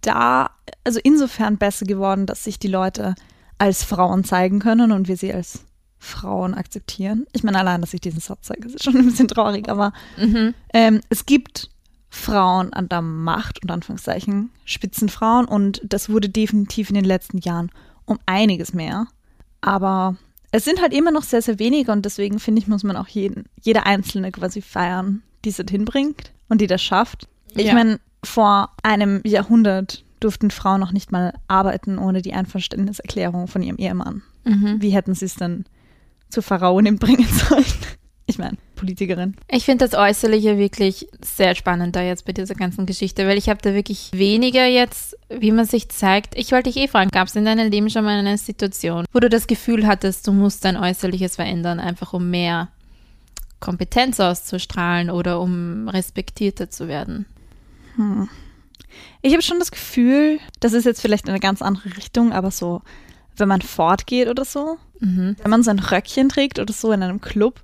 da, also insofern besser geworden, dass sich die Leute als Frauen zeigen können und wir sie als Frauen akzeptieren. Ich meine, allein, dass ich diesen Satz sage, ist schon ein bisschen traurig, aber mhm. ähm, es gibt Frauen an der Macht, und Anführungszeichen, Spitzenfrauen, und das wurde definitiv in den letzten Jahren um einiges mehr. Aber es sind halt immer noch sehr, sehr wenige und deswegen finde ich, muss man auch jeden, jede Einzelne quasi feiern, die es hinbringt und die das schafft. Ich ja. meine, vor einem Jahrhundert durften Frauen noch nicht mal arbeiten ohne die Einverständniserklärung von ihrem Ehemann. Mhm. Wie hätten sie es denn zur Pharaonin bringen sollen. Ich meine, Politikerin. Ich finde das Äußerliche wirklich sehr spannend da jetzt bei dieser ganzen Geschichte, weil ich habe da wirklich weniger jetzt, wie man sich zeigt. Ich wollte dich eh fragen, gab es in deinem Leben schon mal eine Situation, wo du das Gefühl hattest, du musst dein Äußerliches verändern, einfach um mehr Kompetenz auszustrahlen oder um respektierter zu werden? Hm. Ich habe schon das Gefühl, das ist jetzt vielleicht in eine ganz andere Richtung, aber so, wenn man fortgeht oder so, Mhm. wenn man so ein Röckchen trägt oder so in einem Club.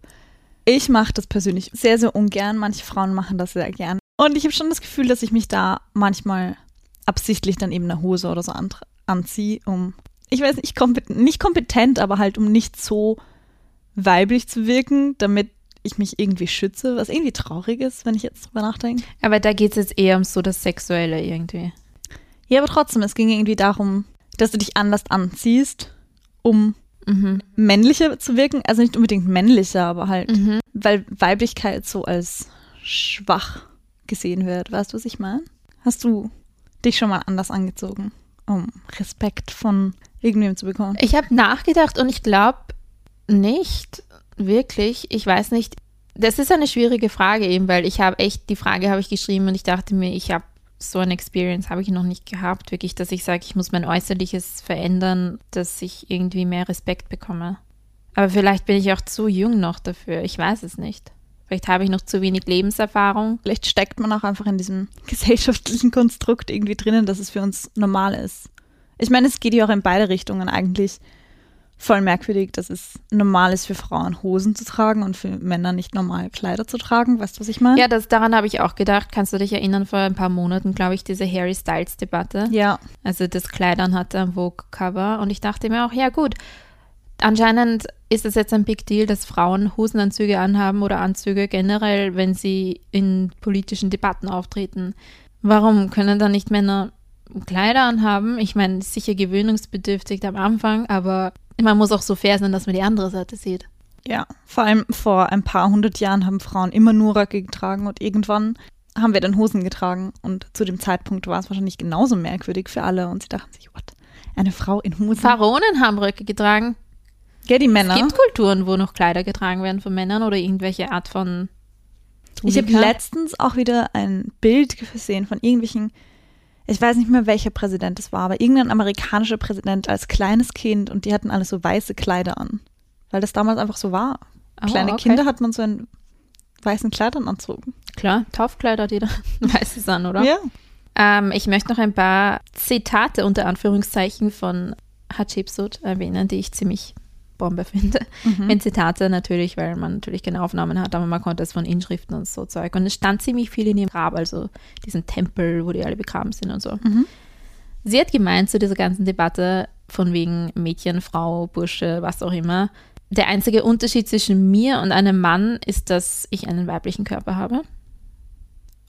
Ich mache das persönlich sehr, sehr ungern. Manche Frauen machen das sehr gern. Und ich habe schon das Gefühl, dass ich mich da manchmal absichtlich dann eben eine Hose oder so an, anziehe, um, ich weiß nicht, kompet nicht kompetent, aber halt um nicht so weiblich zu wirken, damit ich mich irgendwie schütze, was irgendwie traurig ist, wenn ich jetzt drüber nachdenke. Aber da geht es jetzt eher um so das Sexuelle irgendwie. Ja, aber trotzdem, es ging irgendwie darum, dass du dich anders anziehst, um Mhm. männlicher zu wirken. Also nicht unbedingt männlicher, aber halt, Mhm. weil Weiblichkeit so als schwach gesehen wird. Weißt du, was ich meine? Hast du dich schon mal anders angezogen, um Respekt von irgendwem zu bekommen? Ich habe nachgedacht und ich glaube nicht wirklich. Ich weiß nicht. Das ist eine schwierige Frage eben, weil ich habe echt die Frage habe ich geschrieben und ich dachte mir, ich habe so eine Experience habe ich noch nicht gehabt, wirklich, dass ich sage, ich muss mein Äußerliches verändern, dass ich irgendwie mehr Respekt bekomme. Aber vielleicht bin ich auch zu jung noch dafür. Ich weiß es nicht. Vielleicht habe ich noch zu wenig Lebenserfahrung. Vielleicht steckt man auch einfach in diesem gesellschaftlichen Konstrukt irgendwie drinnen, dass es für uns normal ist. Ich meine, es geht ja auch in beide Richtungen eigentlich. Voll merkwürdig, dass es normal ist für Frauen Hosen zu tragen und für Männer nicht normal Kleider zu tragen. Weißt du, was ich meine? Ja, das, daran habe ich auch gedacht. Kannst du dich erinnern, vor ein paar Monaten, glaube ich, diese Harry Styles-Debatte? Ja. Also das Kleidern hatte am Vogue-Cover. Und ich dachte mir auch, ja gut, anscheinend ist es jetzt ein Big Deal, dass Frauen Hosenanzüge anhaben oder Anzüge generell, wenn sie in politischen Debatten auftreten. Warum können dann nicht Männer Kleider anhaben? Ich meine, sicher gewöhnungsbedürftig am Anfang, aber man muss auch so fair sein, dass man die andere Seite sieht. Ja, vor allem vor ein paar hundert Jahren haben Frauen immer nur Röcke getragen und irgendwann haben wir dann Hosen getragen und zu dem Zeitpunkt war es wahrscheinlich genauso merkwürdig für alle und sie dachten sich, what, eine Frau in Hosen? Pharaonen haben Röcke getragen. Ja, die Männer. Es gibt Kulturen, wo noch Kleider getragen werden von Männern oder irgendwelche Art von Ich habe Tunika. letztens auch wieder ein Bild gesehen von irgendwelchen, ich weiß nicht mehr welcher Präsident es war, aber irgendein amerikanischer Präsident als kleines Kind und die hatten alle so weiße Kleider an, weil das damals einfach so war. Oh, Kleine okay. Kinder hat man so in weißen Kleidern anzogen. Klar, Taufkleider, die da weißes an, oder? Ja. Ähm, ich möchte noch ein paar Zitate unter Anführungszeichen von Hatshepsut erwähnen, die ich ziemlich Bombe finde. Mhm. Wenn Zitate natürlich, weil man natürlich keine Aufnahmen hat, aber man konnte es von Inschriften und so Zeug. Und es stand ziemlich viel in ihrem Grab, also diesen Tempel, wo die alle begraben sind und so. Mhm. Sie hat gemeint zu dieser ganzen Debatte von wegen Mädchen, Frau, Bursche, was auch immer. Der einzige Unterschied zwischen mir und einem Mann ist, dass ich einen weiblichen Körper habe.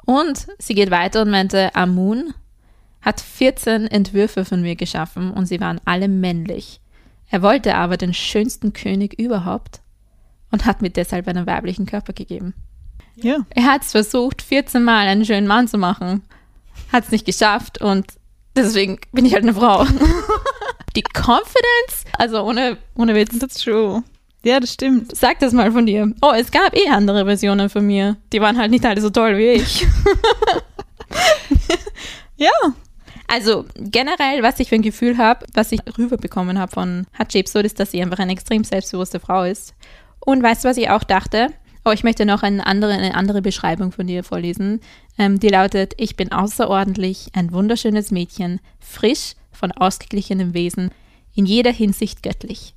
Und sie geht weiter und meinte, Amun hat 14 Entwürfe von mir geschaffen und sie waren alle männlich. Er wollte aber den schönsten König überhaupt und hat mir deshalb einen weiblichen Körper gegeben. Ja. Er hat es versucht, 14 Mal einen schönen Mann zu machen, hat es nicht geschafft und deswegen bin ich halt eine Frau. Die Confidence, also ohne, ohne Witz, That's true. Ja, das stimmt. sag das mal von dir. Oh, es gab eh andere Versionen von mir. Die waren halt nicht alle so toll wie ich. Ja. Also generell, was ich für ein Gefühl habe, was ich rüberbekommen habe von Hatshepsut, ist, dass sie einfach eine extrem selbstbewusste Frau ist. Und weißt du, was ich auch dachte? Oh, ich möchte noch eine andere, eine andere Beschreibung von dir vorlesen. Ähm, die lautet, ich bin außerordentlich, ein wunderschönes Mädchen, frisch, von ausgeglichenem Wesen, in jeder Hinsicht göttlich.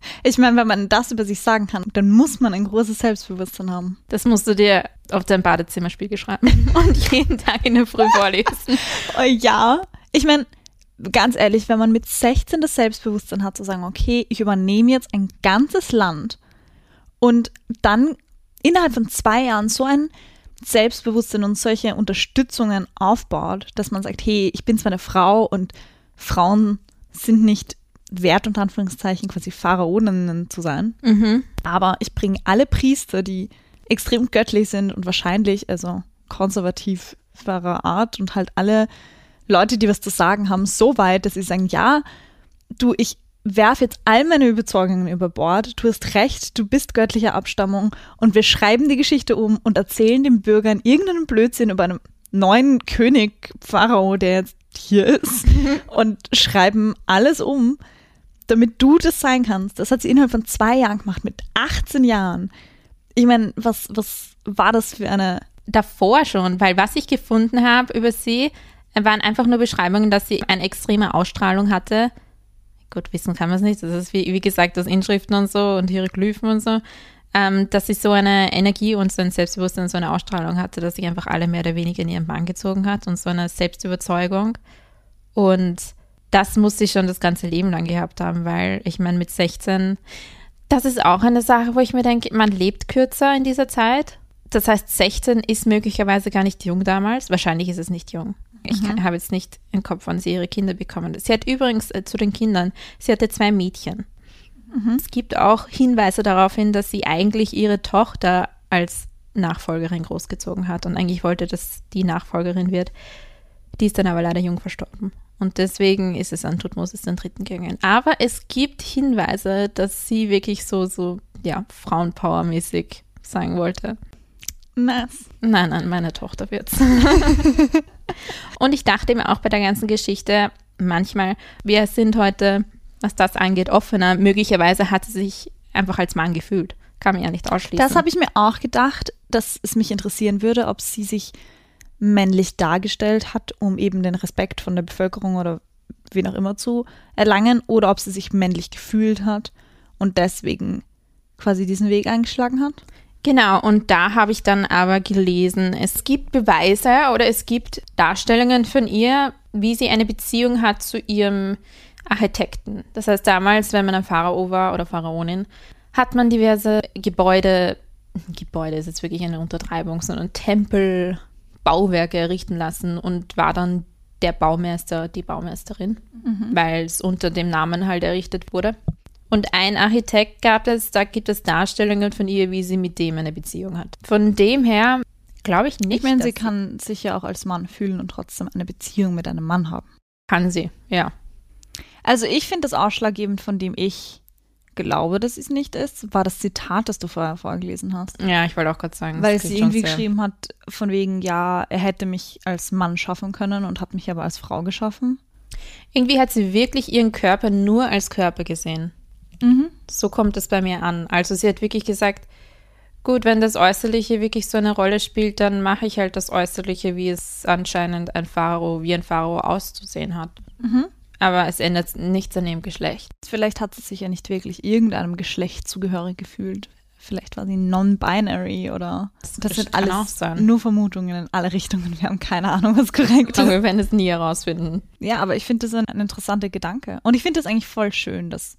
Ich meine, wenn man das über sich sagen kann, dann muss man ein großes Selbstbewusstsein haben. Das musst du dir auf dein Badezimmerspiegel schreiben und jeden Tag in der Früh vorlesen. Oh, ja. Ich meine, ganz ehrlich, wenn man mit 16 das Selbstbewusstsein hat, zu sagen, okay, ich übernehme jetzt ein ganzes Land und dann innerhalb von zwei Jahren so ein Selbstbewusstsein und solche Unterstützungen aufbaut, dass man sagt, hey, ich bin zwar eine Frau und Frauen sind nicht wert, unter Anführungszeichen, quasi Pharaoninnen zu sein, Mhm. aber ich bringe alle Priester, die extrem göttlich sind und wahrscheinlich, also konservativerer Art und halt alle Leute, die was zu sagen haben, so weit, dass sie sagen, ja, du, ich werfe jetzt all meine Überzeugungen über Bord. Du hast recht, du bist göttlicher Abstammung und wir schreiben die Geschichte um und erzählen den Bürgern irgendeinen Blödsinn über einen neuen König Pharao, der jetzt hier ist und schreiben alles um, damit du das sein kannst. Das hat sie innerhalb von zwei Jahren gemacht, mit 18 Jahren. Ich meine, was, was war das für eine. Davor schon, weil was ich gefunden habe über sie, waren einfach nur Beschreibungen, dass sie eine extreme Ausstrahlung hatte. Gut, wissen kann man es nicht. Das ist wie, wie gesagt, das Inschriften und so und Hieroglyphen und so. Ähm, dass sie so eine Energie und so ein Selbstbewusstsein, so eine Ausstrahlung hatte, dass sie einfach alle mehr oder weniger in ihren Bann gezogen hat und so eine Selbstüberzeugung. Und das muss sie schon das ganze Leben lang gehabt haben, weil ich meine, mit 16, das ist auch eine Sache, wo ich mir denke, man lebt kürzer in dieser Zeit. Das heißt, 16 ist möglicherweise gar nicht jung damals. Wahrscheinlich ist es nicht jung. Ich mhm. habe jetzt nicht im Kopf, wann sie ihre Kinder bekommen. Sie hat übrigens äh, zu den Kindern, sie hatte zwei Mädchen. Mhm. Es gibt auch Hinweise darauf hin, dass sie eigentlich ihre Tochter als Nachfolgerin großgezogen hat und eigentlich wollte, dass die Nachfolgerin wird. Die ist dann aber leider jung verstorben. Und deswegen ist es an Tutmosis den Dritten gegangen. Aber es gibt Hinweise, dass sie wirklich so, so, ja, Frauenpower-mäßig sein wollte. Nice. Nein, nein, meine Tochter wird's. und ich dachte mir auch bei der ganzen Geschichte, manchmal, wir sind heute, was das angeht, offener. Möglicherweise hat sie sich einfach als Mann gefühlt. Kann man ja nicht ausschließen. Das habe ich mir auch gedacht, dass es mich interessieren würde, ob sie sich männlich dargestellt hat, um eben den Respekt von der Bevölkerung oder wen auch immer zu erlangen, oder ob sie sich männlich gefühlt hat und deswegen quasi diesen Weg eingeschlagen hat. Genau, und da habe ich dann aber gelesen, es gibt Beweise oder es gibt Darstellungen von ihr, wie sie eine Beziehung hat zu ihrem Architekten. Das heißt, damals, wenn man ein Pharao war oder Pharaonin, hat man diverse Gebäude, Gebäude ist jetzt wirklich eine Untertreibung, sondern Tempel, Bauwerke errichten lassen und war dann der Baumeister, die Baumeisterin, mhm. weil es unter dem Namen halt errichtet wurde. Und ein Architekt gab es, da gibt es Darstellungen von ihr, wie sie mit dem eine Beziehung hat. Von dem her glaube ich nicht. Ich meine, sie kann sich ja auch als Mann fühlen und trotzdem eine Beziehung mit einem Mann haben. Kann sie, ja. Also ich finde das ausschlaggebend, von dem ich glaube, dass es nicht ist, war das Zitat, das du vorher vorgelesen hast. Ja, ich wollte auch gerade sagen. Weil sie irgendwie geschrieben hat, von wegen, ja, er hätte mich als Mann schaffen können und hat mich aber als Frau geschaffen. Irgendwie hat sie wirklich ihren Körper nur als Körper gesehen. Mhm. So kommt es bei mir an. Also sie hat wirklich gesagt, gut, wenn das Äußerliche wirklich so eine Rolle spielt, dann mache ich halt das Äußerliche, wie es anscheinend ein Pharao, wie ein Pharao auszusehen hat. Mhm. Aber es ändert nichts an ihrem Geschlecht. Vielleicht hat sie sich ja nicht wirklich irgendeinem Geschlecht zugehörig gefühlt. Vielleicht war sie non-binary oder das, das sind alles nur Vermutungen in alle Richtungen. Wir haben keine Ahnung, was korrekt ist. Aber wir werden es nie herausfinden. Ja, aber ich finde das ein, ein interessanter Gedanke. Und ich finde das eigentlich voll schön, dass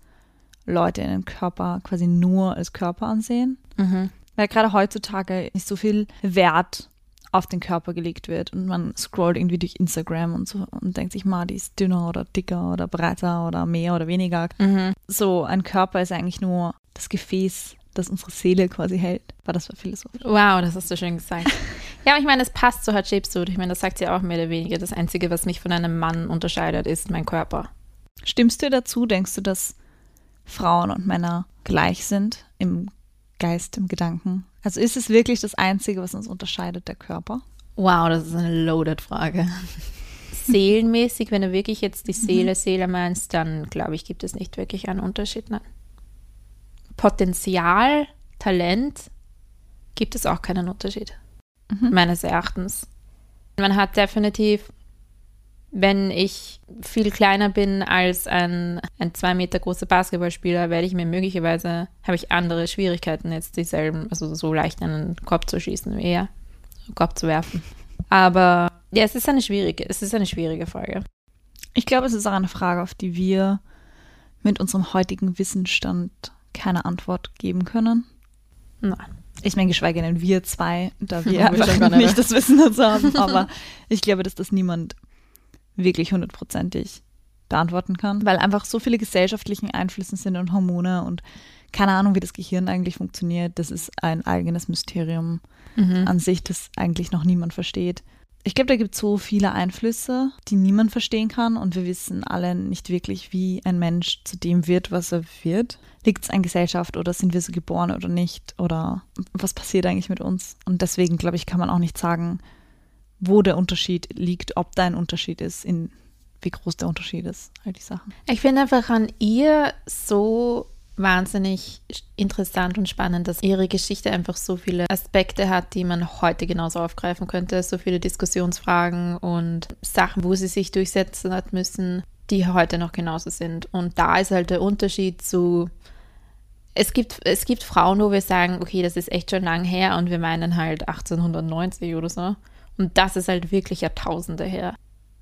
Leute ihren Körper quasi nur als Körper ansehen. Mhm. Weil gerade heutzutage nicht so viel Wert auf den Körper gelegt wird und man scrollt irgendwie durch Instagram und so und denkt sich mal, die ist dünner oder dicker oder breiter oder mehr oder weniger. Mhm. So ein Körper ist eigentlich nur das Gefäß, das unsere Seele quasi hält. War das philosophisch? Wow, das hast du schön gesagt. ja, aber ich meine, es passt zu Hatshepsut. Ich meine, das sagt sie auch mehr oder weniger. Das Einzige, was mich von einem Mann unterscheidet, ist mein Körper. Stimmst du dazu? Denkst du, dass Frauen und Männer gleich sind im Geist, im Gedanken? Also ist es wirklich das Einzige, was uns unterscheidet, der Körper? Wow, das ist eine loaded Frage. Seelenmäßig, wenn du wirklich jetzt die Seele, mhm. Seele meinst, dann glaube ich, gibt es nicht wirklich einen Unterschied. Nein. Potenzial, Talent gibt es auch keinen Unterschied. Mhm. Meines Erachtens. Man hat definitiv wenn ich viel kleiner bin als ein, ein zwei Meter großer Basketballspieler, werde ich mir möglicherweise, habe ich andere Schwierigkeiten, jetzt dieselben, also so leicht einen Korb zu schießen wie er, Korb zu werfen. Aber ja, es ist eine schwierige, es ist eine schwierige Frage. Ich glaube, es ist auch eine Frage, auf die wir mit unserem heutigen Wissensstand keine Antwort geben können. Nein. Ich meine, geschweige denn wir zwei, da wir einfach nicht das Wissen dazu haben. Aber ich glaube, dass das niemand wirklich hundertprozentig beantworten kann, weil einfach so viele gesellschaftliche Einflüsse sind und Hormone und keine Ahnung, wie das Gehirn eigentlich funktioniert. Das ist ein eigenes Mysterium mhm. an sich, das eigentlich noch niemand versteht. Ich glaube, da gibt es so viele Einflüsse, die niemand verstehen kann und wir wissen alle nicht wirklich, wie ein Mensch zu dem wird, was er wird. Liegt es an Gesellschaft oder sind wir so geboren oder nicht? Oder was passiert eigentlich mit uns? Und deswegen, glaube ich, kann man auch nicht sagen, wo der Unterschied liegt, ob da ein Unterschied ist, in wie groß der Unterschied ist, all die Sachen. Ich finde einfach an ihr so wahnsinnig interessant und spannend, dass ihre Geschichte einfach so viele Aspekte hat, die man heute genauso aufgreifen könnte. So viele Diskussionsfragen und Sachen, wo sie sich durchsetzen hat müssen, die heute noch genauso sind. Und da ist halt der Unterschied zu. Es gibt, es gibt Frauen, wo wir sagen, okay, das ist echt schon lang her und wir meinen halt 1890 oder so. Und das ist halt wirklich Jahrtausende her.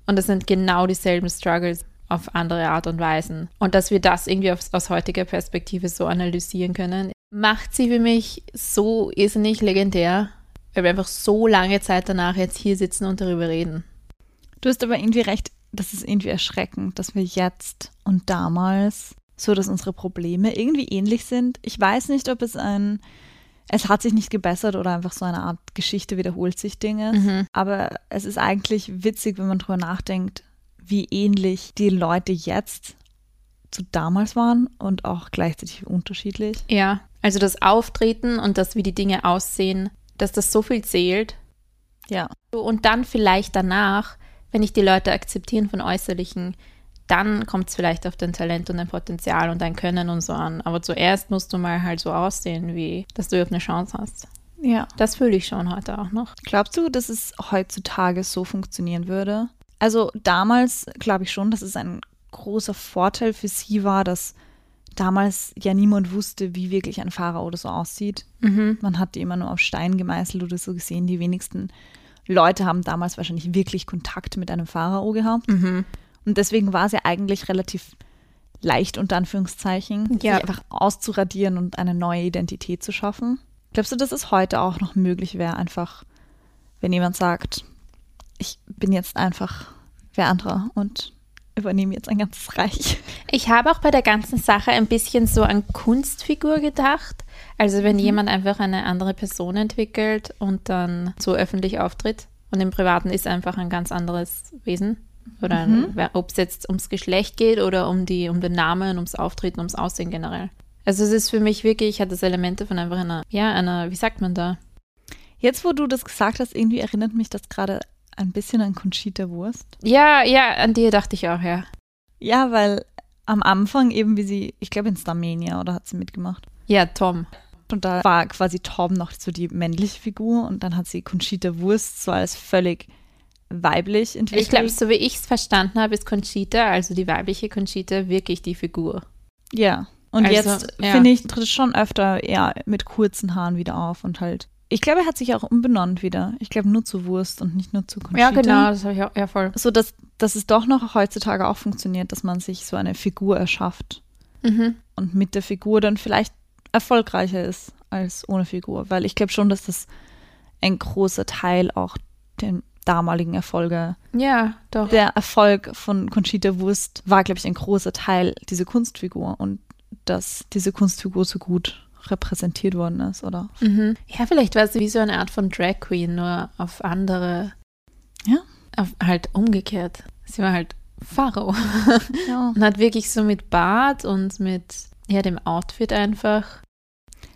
Und das sind genau dieselben Struggles auf andere Art und Weisen. Und dass wir das irgendwie aus, aus heutiger Perspektive so analysieren können, macht sie für mich so irrsinnig legendär, weil wir einfach so lange Zeit danach jetzt hier sitzen und darüber reden. Du hast aber irgendwie recht, das ist irgendwie erschreckend, dass wir jetzt und damals so, dass unsere Probleme irgendwie ähnlich sind. Ich weiß nicht, ob es ein es hat sich nicht gebessert oder einfach so eine Art Geschichte wiederholt sich Dinge. Mhm. Aber es ist eigentlich witzig, wenn man drüber nachdenkt, wie ähnlich die Leute jetzt zu damals waren und auch gleichzeitig unterschiedlich. Ja, also das Auftreten und das, wie die Dinge aussehen, dass das so viel zählt. Ja. Und dann vielleicht danach, wenn ich die Leute akzeptieren von Äußerlichen, dann kommt es vielleicht auf dein Talent und dein Potenzial und dein Können und so an. Aber zuerst musst du mal halt so aussehen, wie dass du überhaupt eine Chance hast. Ja. Das fühle ich schon heute auch noch. Glaubst du, dass es heutzutage so funktionieren würde? Also damals glaube ich schon, dass es ein großer Vorteil für sie war, dass damals ja niemand wusste, wie wirklich ein Fahrer oder so aussieht. Mhm. Man hat die immer nur auf Stein gemeißelt oder so gesehen. Die wenigsten Leute haben damals wahrscheinlich wirklich Kontakt mit einem Pharao gehabt. Mhm. Und deswegen war es ja eigentlich relativ leicht, unter Anführungszeichen, ja. sich einfach auszuradieren und eine neue Identität zu schaffen. Glaubst du, dass es heute auch noch möglich wäre, einfach, wenn jemand sagt, ich bin jetzt einfach wer anderer und übernehme jetzt ein ganzes Reich. Ich habe auch bei der ganzen Sache ein bisschen so an Kunstfigur gedacht. Also wenn mhm. jemand einfach eine andere Person entwickelt und dann so öffentlich auftritt und im Privaten ist einfach ein ganz anderes Wesen. Oder mhm. ob es jetzt ums Geschlecht geht oder um, die, um den Namen, ums Auftreten, ums Aussehen generell. Also es ist für mich wirklich, hat das Elemente von einfach einer, ja, einer, wie sagt man da? Jetzt, wo du das gesagt hast, irgendwie erinnert mich das gerade ein bisschen an Conchita Wurst. Ja, ja, an die dachte ich auch, ja. Ja, weil am Anfang eben wie sie, ich glaube in Starmania oder hat sie mitgemacht? Ja, Tom. Und da war quasi Tom noch so die männliche Figur und dann hat sie Conchita Wurst so als völlig weiblich entwickelt. Ich glaube, so wie ich es verstanden habe, ist Conchita, also die weibliche Conchita, wirklich die Figur. Ja. Und also, jetzt ja. finde ich, tritt es schon öfter eher mit kurzen Haaren wieder auf und halt. Ich glaube, er hat sich auch umbenannt wieder. Ich glaube nur zu Wurst und nicht nur zu Conchita. Ja, genau, das habe ich auch, ja voll. So, dass, dass es doch noch heutzutage auch funktioniert, dass man sich so eine Figur erschafft. Mhm. Und mit der Figur dann vielleicht erfolgreicher ist als ohne Figur. Weil ich glaube schon, dass das ein großer Teil auch den damaligen Erfolge. Ja, doch. Der Erfolg von Conchita Wurst war, glaube ich, ein großer Teil dieser Kunstfigur und dass diese Kunstfigur so gut repräsentiert worden ist, oder? Mhm. Ja, vielleicht war sie wie so eine Art von Drag Queen, nur auf andere. Ja. Auf, halt umgekehrt. Sie war halt Pharao. Ja. und hat wirklich so mit Bart und mit ja, dem Outfit einfach.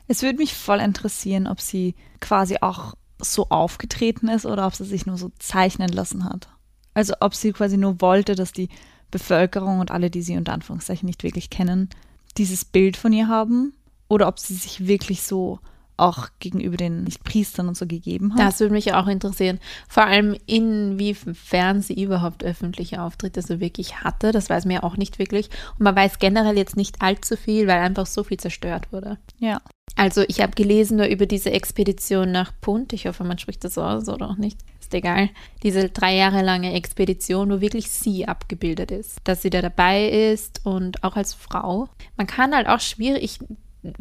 Es würde mich voll interessieren, ob sie quasi auch so aufgetreten ist oder ob sie sich nur so zeichnen lassen hat. Also ob sie quasi nur wollte, dass die Bevölkerung und alle, die sie unter Anführungszeichen nicht wirklich kennen, dieses Bild von ihr haben oder ob sie sich wirklich so auch gegenüber den Priestern und so gegeben hat. Das würde mich auch interessieren. Vor allem inwiefern sie überhaupt öffentliche Auftritte so wirklich hatte. Das weiß man ja auch nicht wirklich. Und man weiß generell jetzt nicht allzu viel, weil einfach so viel zerstört wurde. Ja. Also ich habe gelesen nur über diese Expedition nach Punt. Ich hoffe, man spricht das aus oder auch nicht. Ist egal. Diese drei Jahre lange Expedition, wo wirklich sie abgebildet ist. Dass sie da dabei ist und auch als Frau. Man kann halt auch schwierig, ich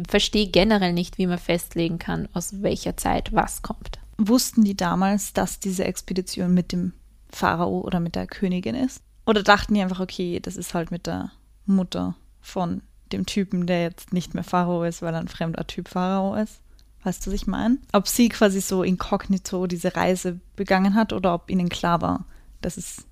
verstehe generell nicht, wie man festlegen kann, aus welcher Zeit was kommt. Wussten die damals, dass diese Expedition mit dem Pharao oder mit der Königin ist? Oder dachten die einfach, okay, das ist halt mit der Mutter von dem Typen, der jetzt nicht mehr Pharao ist, weil er ein fremder Typ Pharao ist. Weißt du, was ich meine? Ob sie quasi so inkognito diese Reise begangen hat oder ob ihnen klar war, dass es.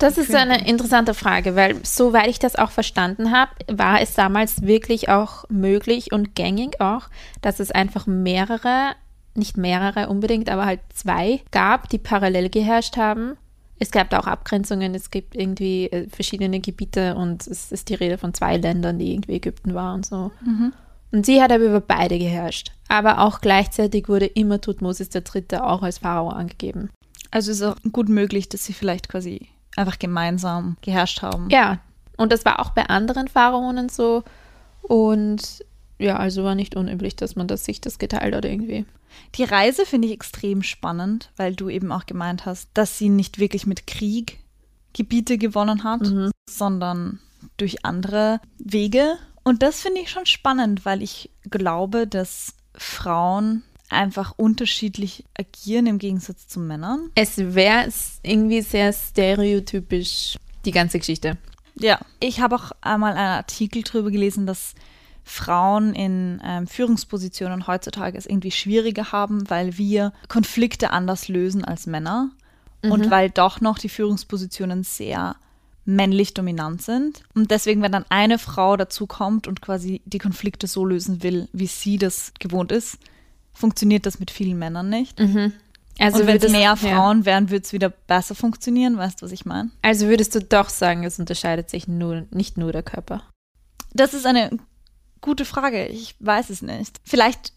Das ist eine interessante Frage, weil soweit ich das auch verstanden habe, war es damals wirklich auch möglich und gängig auch, dass es einfach mehrere, nicht mehrere unbedingt, aber halt zwei gab, die parallel geherrscht haben. Es gab da auch Abgrenzungen, es gibt irgendwie äh, verschiedene Gebiete und es ist die Rede von zwei Ländern, die irgendwie Ägypten war und so. Mhm. Und sie hat aber über beide geherrscht. Aber auch gleichzeitig wurde immer Tutmosis III. auch als Pharao angegeben. Also ist auch gut möglich, dass sie vielleicht quasi einfach gemeinsam geherrscht haben. Ja, und das war auch bei anderen Pharaonen so. Und ja, also war nicht unüblich, dass man das sich das geteilt hat irgendwie. Die Reise finde ich extrem spannend, weil du eben auch gemeint hast, dass sie nicht wirklich mit Krieg Gebiete gewonnen hat, Mhm. sondern durch andere Wege. Und das finde ich schon spannend, weil ich glaube, dass Frauen einfach unterschiedlich agieren im Gegensatz zu Männern. Es wäre irgendwie sehr stereotypisch, die ganze Geschichte. Ja. Ich habe auch einmal einen Artikel darüber gelesen, dass Frauen in ähm, Führungspositionen heutzutage es irgendwie schwieriger haben, weil wir Konflikte anders lösen als Männer und weil doch noch die Führungspositionen sehr männlich dominant sind. Und deswegen, wenn dann eine Frau dazu kommt und quasi die Konflikte so lösen will, wie sie das gewohnt ist, funktioniert das mit vielen Männern nicht. Also und wenn es mehr ja. Frauen wären, würde es wieder besser funktionieren. Weißt du, was ich meine? Also würdest du doch sagen, es unterscheidet sich nur, nicht nur der Körper. Das ist eine gute Frage. Ich weiß es nicht. Vielleicht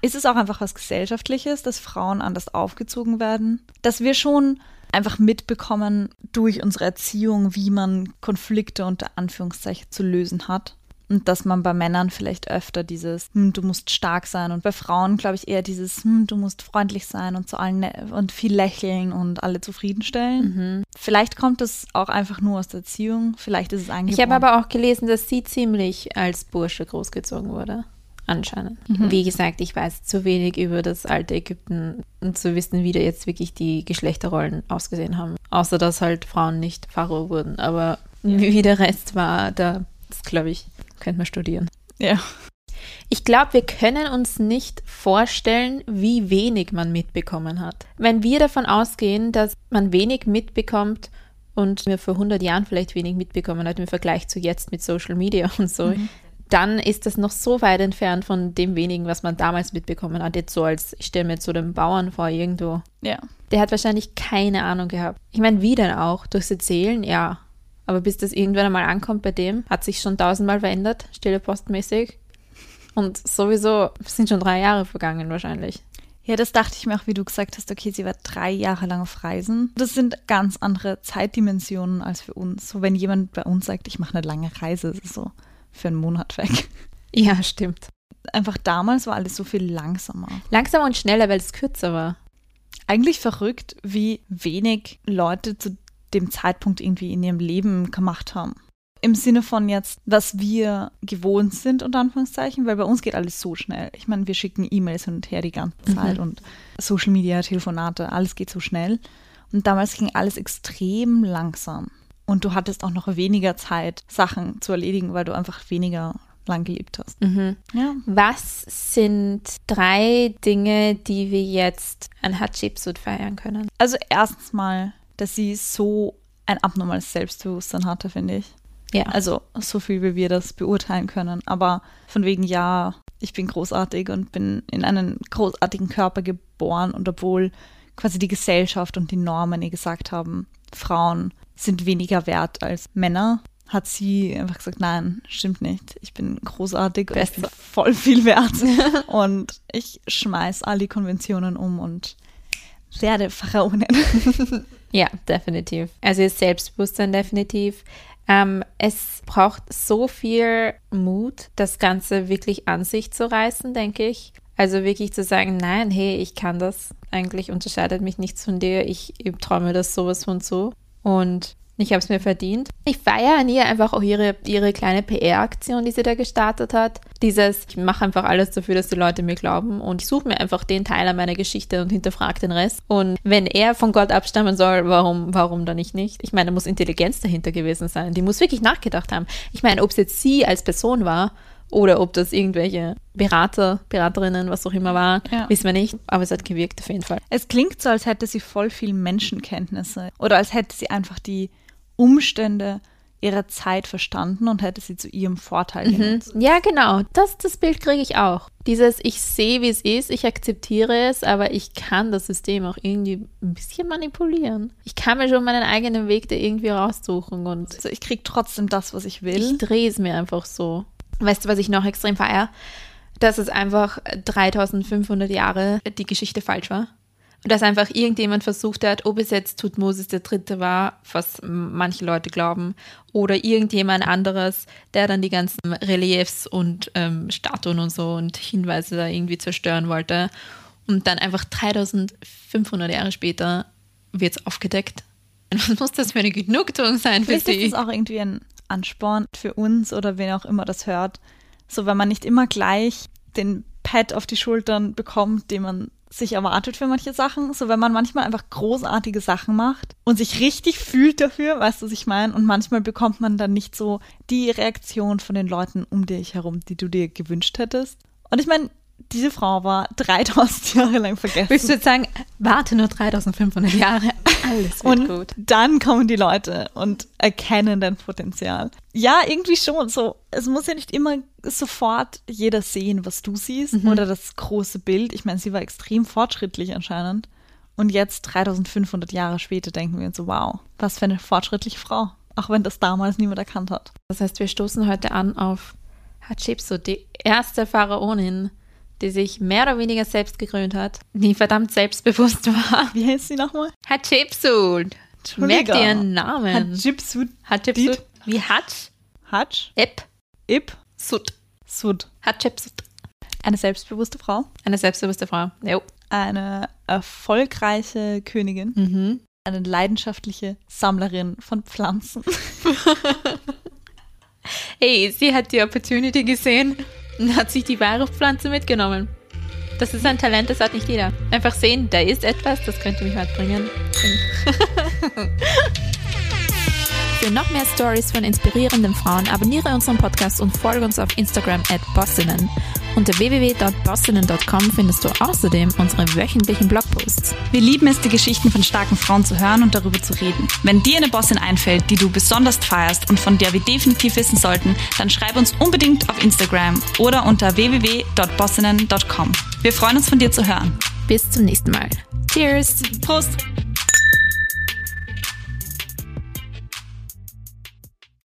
ist es auch einfach was Gesellschaftliches, dass Frauen anders aufgezogen werden. Dass wir schon einfach mitbekommen durch unsere Erziehung, wie man Konflikte unter Anführungszeichen zu lösen hat. Und dass man bei Männern vielleicht öfter dieses, hm, du musst stark sein. Und bei Frauen, glaube ich, eher dieses, hm, du musst freundlich sein und zu allen und viel lächeln und alle zufriedenstellen. Vielleicht kommt es auch einfach nur aus der Erziehung. Vielleicht ist es angeboren. Ich habe aber auch gelesen, dass sie ziemlich als Bursche großgezogen wurde. Anscheinend. Wie gesagt, ich weiß zu wenig über das alte Ägypten und zu wissen, wie da jetzt wirklich die Geschlechterrollen ausgesehen haben. Außer dass halt Frauen nicht Pharao wurden. Aber wie der Rest war, da, das glaube ich, könnte man studieren. Ja. Ich glaube, wir können uns nicht vorstellen, wie wenig man mitbekommen hat. Wenn wir davon ausgehen, dass man wenig mitbekommt und wir vor 100 Jahren vielleicht wenig mitbekommen hat im Vergleich zu jetzt mit Social Media und so, dann ist das noch so weit entfernt von dem wenigen, was man damals mitbekommen hat. Jetzt so als, ich stelle mir jetzt so den Bauern vor irgendwo. Ja. Der hat wahrscheinlich keine Ahnung gehabt. Ich meine, wie denn auch? Durchs Erzählen, ja. Aber bis das irgendwann einmal ankommt bei dem, hat sich schon tausendmal verändert, stille postmäßig. Und sowieso sind schon drei Jahre vergangen wahrscheinlich. Ja, das dachte ich mir auch, wie du gesagt hast, okay, sie war drei Jahre lang auf Reisen. Das sind ganz andere Zeitdimensionen als für uns. So, wenn jemand bei uns sagt, ich mache eine lange Reise, ist es so für einen Monat weg. Ja, stimmt. Einfach damals war alles so viel langsamer. Langsamer und schneller, weil es kürzer war. Eigentlich verrückt, wie wenig Leute zu dem Zeitpunkt irgendwie in ihrem Leben gemacht haben. Im Sinne von jetzt, was wir gewohnt sind, unter Anführungszeichen, weil bei uns geht alles so schnell. Ich meine, wir schicken E-Mails hin und her die ganze Zeit und Social Media, Telefonate, alles geht so schnell. Und damals ging alles extrem langsam. Und du hattest auch noch weniger Zeit, Sachen zu erledigen, weil du einfach weniger lang gelebt hast. Ja. Was sind drei Dinge, die wir jetzt an Hatschepsut feiern können? Also erstens mal, dass sie so ein abnormales Selbstbewusstsein hatte, finde ich. Ja. Also so viel, wie wir das beurteilen können. Aber von wegen, ja, ich bin großartig und bin in einen großartigen Körper geboren und obwohl quasi die Gesellschaft und die Normen ihr gesagt haben, Frauen sind weniger wert als Männer, hat sie einfach gesagt, nein, stimmt nicht. Ich bin großartig und ich bin Besser. voll viel wert. und ich schmeiß all die Konventionen um und werde Pharaonin. Ja, definitiv. Also ihr Selbstbewusstsein definitiv. Ähm, es braucht so viel Mut, das Ganze wirklich an sich zu reißen, denke ich. Also wirklich zu sagen, nein, hey, ich kann das. Eigentlich unterscheidet mich nichts von dir. Ich träume das sowas von so. Und ich habe es mir verdient. Ich feiere an ihr einfach auch ihre, ihre kleine PR-Aktion, die sie da gestartet hat. Dieses, ich mache einfach alles dafür, dass die Leute mir glauben und ich suche mir einfach den Teil an meiner Geschichte und hinterfrage den Rest. Und wenn er von Gott abstammen soll, warum, warum dann ich nicht? Ich meine, da muss Intelligenz dahinter gewesen sein. Die muss wirklich nachgedacht haben. Ich meine, ob es jetzt sie als Person war oder ob das irgendwelche Berater, Beraterinnen, was auch immer war, Ja. wissen wir nicht. Aber es hat gewirkt auf jeden Fall. Es klingt so, als hätte sie voll viel Menschenkenntnisse oder als hätte sie einfach die Umstände ihrer Zeit verstanden und hätte sie zu ihrem Vorteil genutzt. Ja, genau. Das, das Bild kriege ich auch. Dieses, ich sehe, wie es ist, ich akzeptiere es, aber ich kann das System auch irgendwie ein bisschen manipulieren. Ich kann mir schon meinen eigenen Weg da irgendwie raussuchen und Also ich kriege trotzdem das, was ich will. ich drehe es mir einfach so. Weißt du, was ich noch extrem feiere? Dass es einfach 3500 Jahre die Geschichte falsch war. Und dass einfach irgendjemand versucht hat, ob es jetzt Tutmosis der Dritte war, was manche Leute glauben, oder irgendjemand anderes, der dann die ganzen Reliefs und ähm, Statuen und so und Hinweise da irgendwie zerstören wollte. Und dann einfach 3500 Jahre später wird es aufgedeckt. Was muss das für eine Genugtuung sein für Vielleicht ist sie? es auch irgendwie ein Ansporn für uns oder wen auch immer das hört. So, wenn man nicht immer gleich den Pat auf die Schultern bekommt, den man sich erwartet für manche Sachen. So, wenn man manchmal einfach großartige Sachen macht und sich richtig fühlt dafür, weißt du, was ich meine? Und manchmal bekommt man dann nicht so die Reaktion von den Leuten um dich herum, die du dir gewünscht hättest. Und ich meine, diese Frau war 3000 Jahre lang vergessen. Willst du jetzt sagen, warte nur 3500 Jahre, alles wird Und gut. dann kommen die Leute und erkennen dein Potenzial. Ja, irgendwie schon. So, es muss ja nicht immer sofort jeder sehen, was du siehst oder das große Bild. Ich meine, sie war extrem fortschrittlich anscheinend. Und jetzt, 3500 Jahre später, denken wir uns so, wow, was für eine fortschrittliche Frau. Auch wenn das damals niemand erkannt hat. Das heißt, wir stoßen heute an auf Hatschepsut, die erste Pharaonin, die sich mehr oder weniger selbst gekrönt hat, die verdammt selbstbewusst war. Wie heißt sie nochmal? Hatschepsut. Merkt ihr ihren Namen? Hatschepsut. Hatschepsut. Wie Hatsch, Hatsch. Ep, Ib. Sut. Sud. Hatschepsut. Eine selbstbewusste Frau. Eine selbstbewusste Frau. Jo. Eine erfolgreiche Königin. Mhm. eine leidenschaftliche Sammlerin von Pflanzen. Hey, sie hat die Opportunity gesehen und hat sich die Weihrauchpflanze mitgenommen. Das ist ein Talent, das hat nicht jeder. Einfach sehen, da ist etwas, das könnte mich weit bringen. Für noch mehr Stories von inspirierenden Frauen abonniere unseren Podcast und folge uns auf Instagram at bossinnen. Unter www.bossinnen.com findest du außerdem unsere wöchentlichen Blogposts. Wir lieben es, die Geschichten von starken Frauen zu hören und darüber zu reden. Wenn dir eine Bossin einfällt, die du besonders feierst und von der wir definitiv wissen sollten, dann schreib uns unbedingt auf Instagram oder unter www.bossinnen.com. Wir freuen uns von dir zu hören. Bis zum nächsten Mal. Cheers! Prost!